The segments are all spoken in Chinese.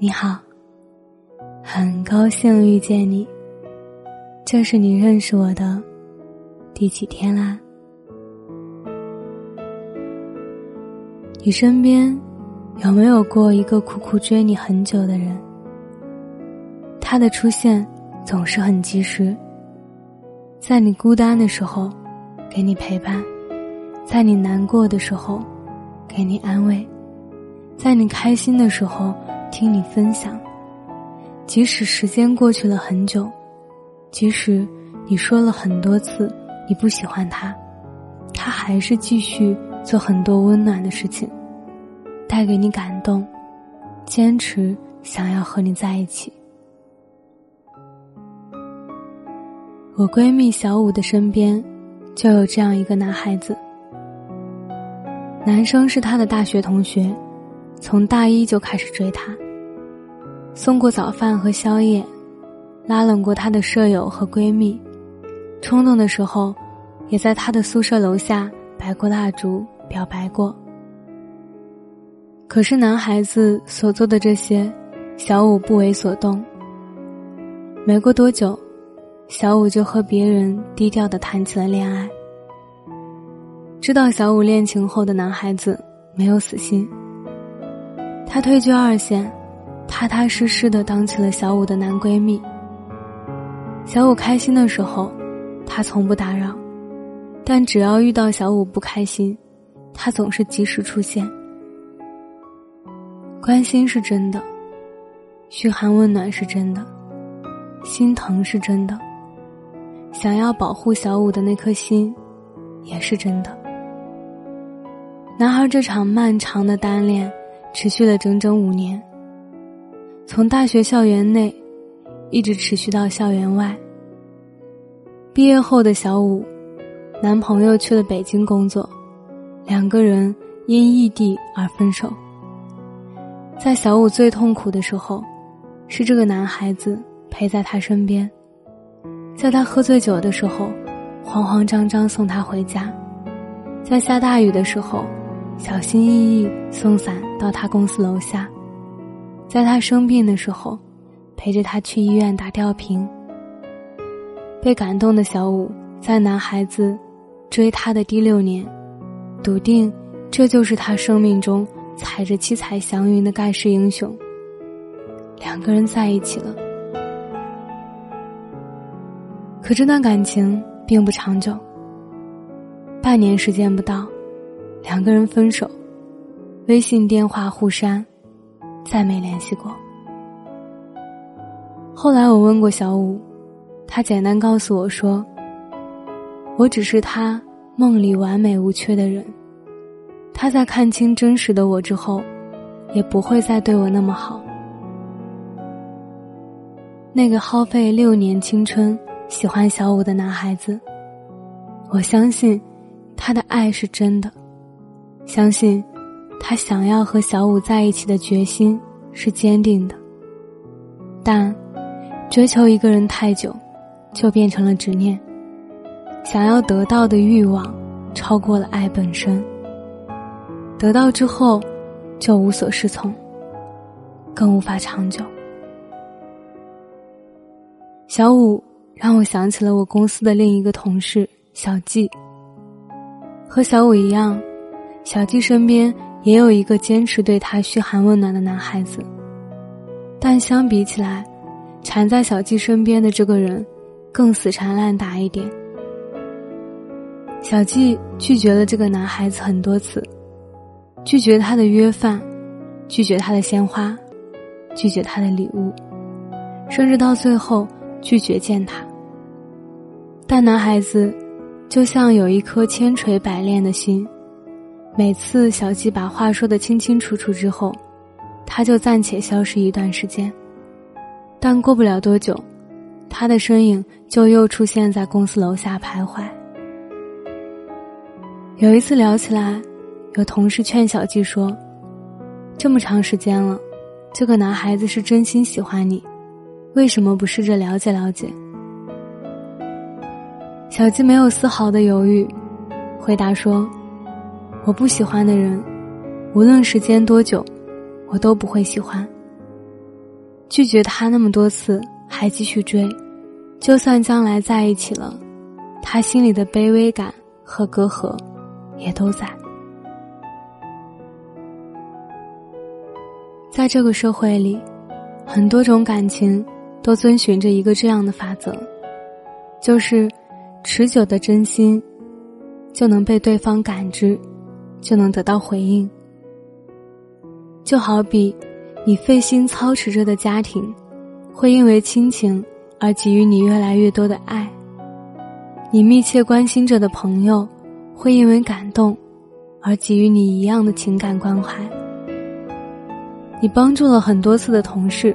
你好，很高兴遇见你。这是你认识我的第几天啦？你身边有没有过一个苦苦追你很久的人？他的出现总是很及时，在你孤单的时候给你陪伴，在你难过的时候给你安慰，在你开心的时候。听你分享，即使时间过去了很久，即使你说了很多次你不喜欢他，他还是继续做很多温暖的事情，带给你感动，坚持想要和你在一起。我闺蜜小五的身边，就有这样一个男孩子，男生是她的大学同学。从大一就开始追她，送过早饭和宵夜，拉拢过她的舍友和闺蜜，冲动的时候，也在她的宿舍楼下摆过蜡烛表白过。可是男孩子所做的这些，小五不为所动。没过多久，小五就和别人低调的谈起了恋爱。知道小五恋情后的男孩子没有死心。她退居二线，踏踏实实的当起了小五的男闺蜜。小五开心的时候，他从不打扰；但只要遇到小五不开心，他总是及时出现。关心是真的，嘘寒问暖是真的，心疼是真的，想要保护小五的那颗心，也是真的。男孩这场漫长的单恋。持续了整整五年，从大学校园内，一直持续到校园外。毕业后的小五，男朋友去了北京工作，两个人因异地而分手。在小五最痛苦的时候，是这个男孩子陪在他身边，在他喝醉酒的时候，慌慌张张送他回家，在下大雨的时候。小心翼翼送伞到他公司楼下，在他生病的时候，陪着他去医院打吊瓶。被感动的小五，在男孩子追她的第六年，笃定这就是他生命中踩着七彩祥云的盖世英雄。两个人在一起了，可这段感情并不长久，半年时间不到。两个人分手，微信电话互删，再没联系过。后来我问过小五，他简单告诉我说：“我只是他梦里完美无缺的人，他在看清真实的我之后，也不会再对我那么好。”那个耗费六年青春喜欢小五的男孩子，我相信他的爱是真的。相信，他想要和小五在一起的决心是坚定的。但，追求一个人太久，就变成了执念。想要得到的欲望，超过了爱本身。得到之后，就无所适从，更无法长久。小五让我想起了我公司的另一个同事小季。和小五一样。小季身边也有一个坚持对他嘘寒问暖的男孩子，但相比起来，缠在小季身边的这个人更死缠烂打一点。小季拒绝了这个男孩子很多次，拒绝他的约饭，拒绝他的鲜花，拒绝他的礼物，甚至到最后拒绝见他。但男孩子就像有一颗千锤百炼的心。每次小季把话说得清清楚楚之后，他就暂且消失一段时间。但过不了多久，他的身影就又出现在公司楼下徘徊。有一次聊起来，有同事劝小季说：“这么长时间了，这个男孩子是真心喜欢你，为什么不试着了解了解？”小季没有丝毫的犹豫，回答说。我不喜欢的人，无论时间多久，我都不会喜欢。拒绝他那么多次，还继续追，就算将来在一起了，他心里的卑微感和隔阂，也都在。在这个社会里，很多种感情都遵循着一个这样的法则，就是持久的真心，就能被对方感知，就能得到回应。就好比你费心操持着的家庭，会因为亲情而给予你越来越多的爱；你密切关心着的朋友，会因为感动而给予你一样的情感关怀。你帮助了很多次的同事，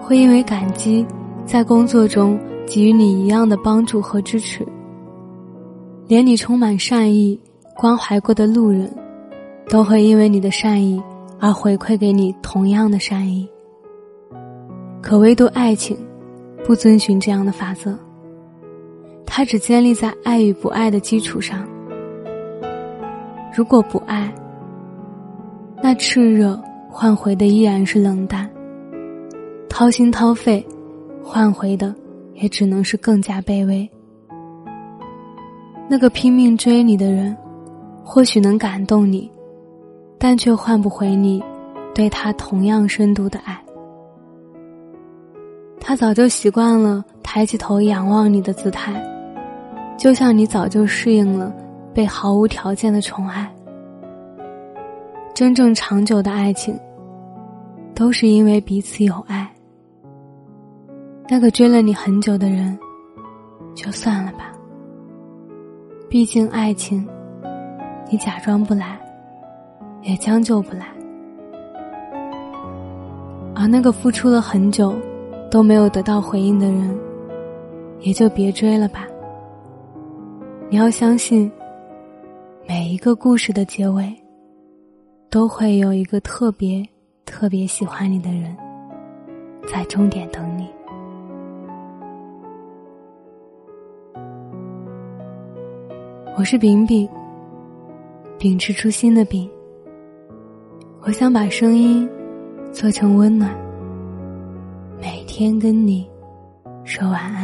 会因为感激，在工作中给予你一样的帮助和支持。连你充满善意、关怀过的路人，都会因为你的善意而回馈给你同样的善意。可唯独爱情，不遵循这样的法则。它只建立在爱与不爱的基础上。如果不爱，那炽热。换回的依然是冷淡，掏心掏肺，换回的也只能是更加卑微。那个拼命追你的人，或许能感动你，但却换不回你对他同样深度的爱。他早就习惯了抬起头仰望你的姿态，就像你早就适应了被毫无条件的宠爱。真正长久的爱情，都是因为彼此有爱。那个追了你很久的人，就算了吧。毕竟爱情，你假装不来，也将就不来。而那个付出了很久，都没有得到回应的人，也就别追了吧。你要相信，每一个故事的结尾。都会有一个特别特别喜欢你的人，在终点等你。我是饼饼，秉持初心的饼。我想把声音做成温暖，每天跟你说晚安，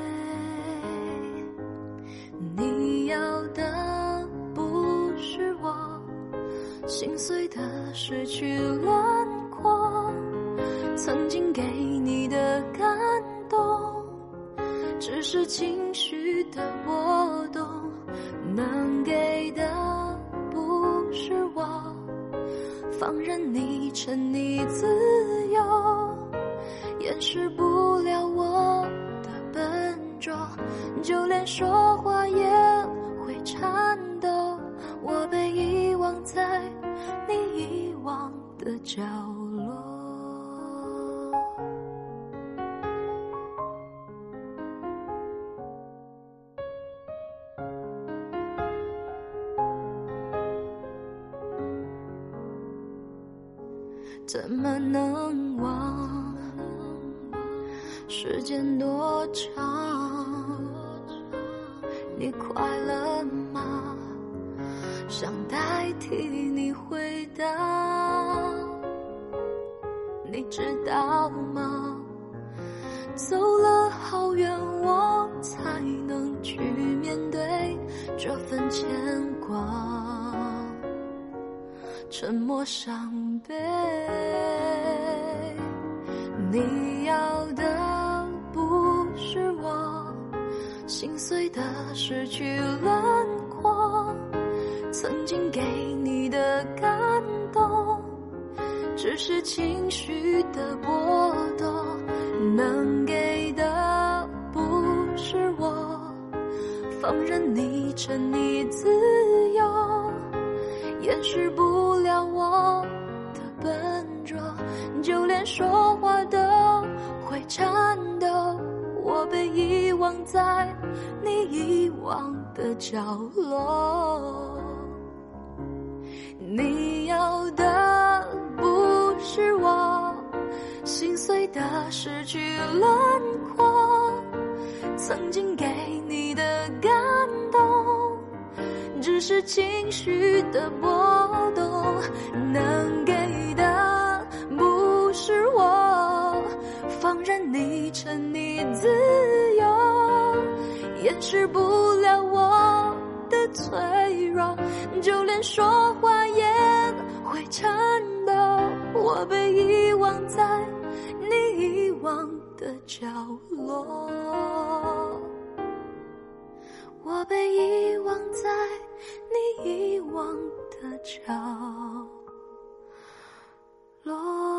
心碎的失去轮廓，曾经给你的感动，只是情绪的波动。能给的不是我，放任你沉溺自由，掩饰不了我的笨拙，就连说话也会颤抖。我被放在。你遗忘的角落，怎么能忘？时间多长？你快乐吗？想代替你回答，你知道吗？走了好远，我才能去面对这份牵挂。沉默伤悲，你要的不是我心碎的失去了，曾经给你的感动，只是情绪的波动，能给的不是我，放任你沉溺自由，掩饰不了我的。笨拙，就连说话都会颤抖。我被遗忘在你遗忘的角落。你要的不是我心碎的失去轮廓，曾经给你的感动，只是情绪的波动，能给的不是我。放任你沉溺自由，掩饰不了我的脆弱，就连说话在颤抖。我被遗忘在你遗忘的角落，我被遗忘在你遗忘的角落。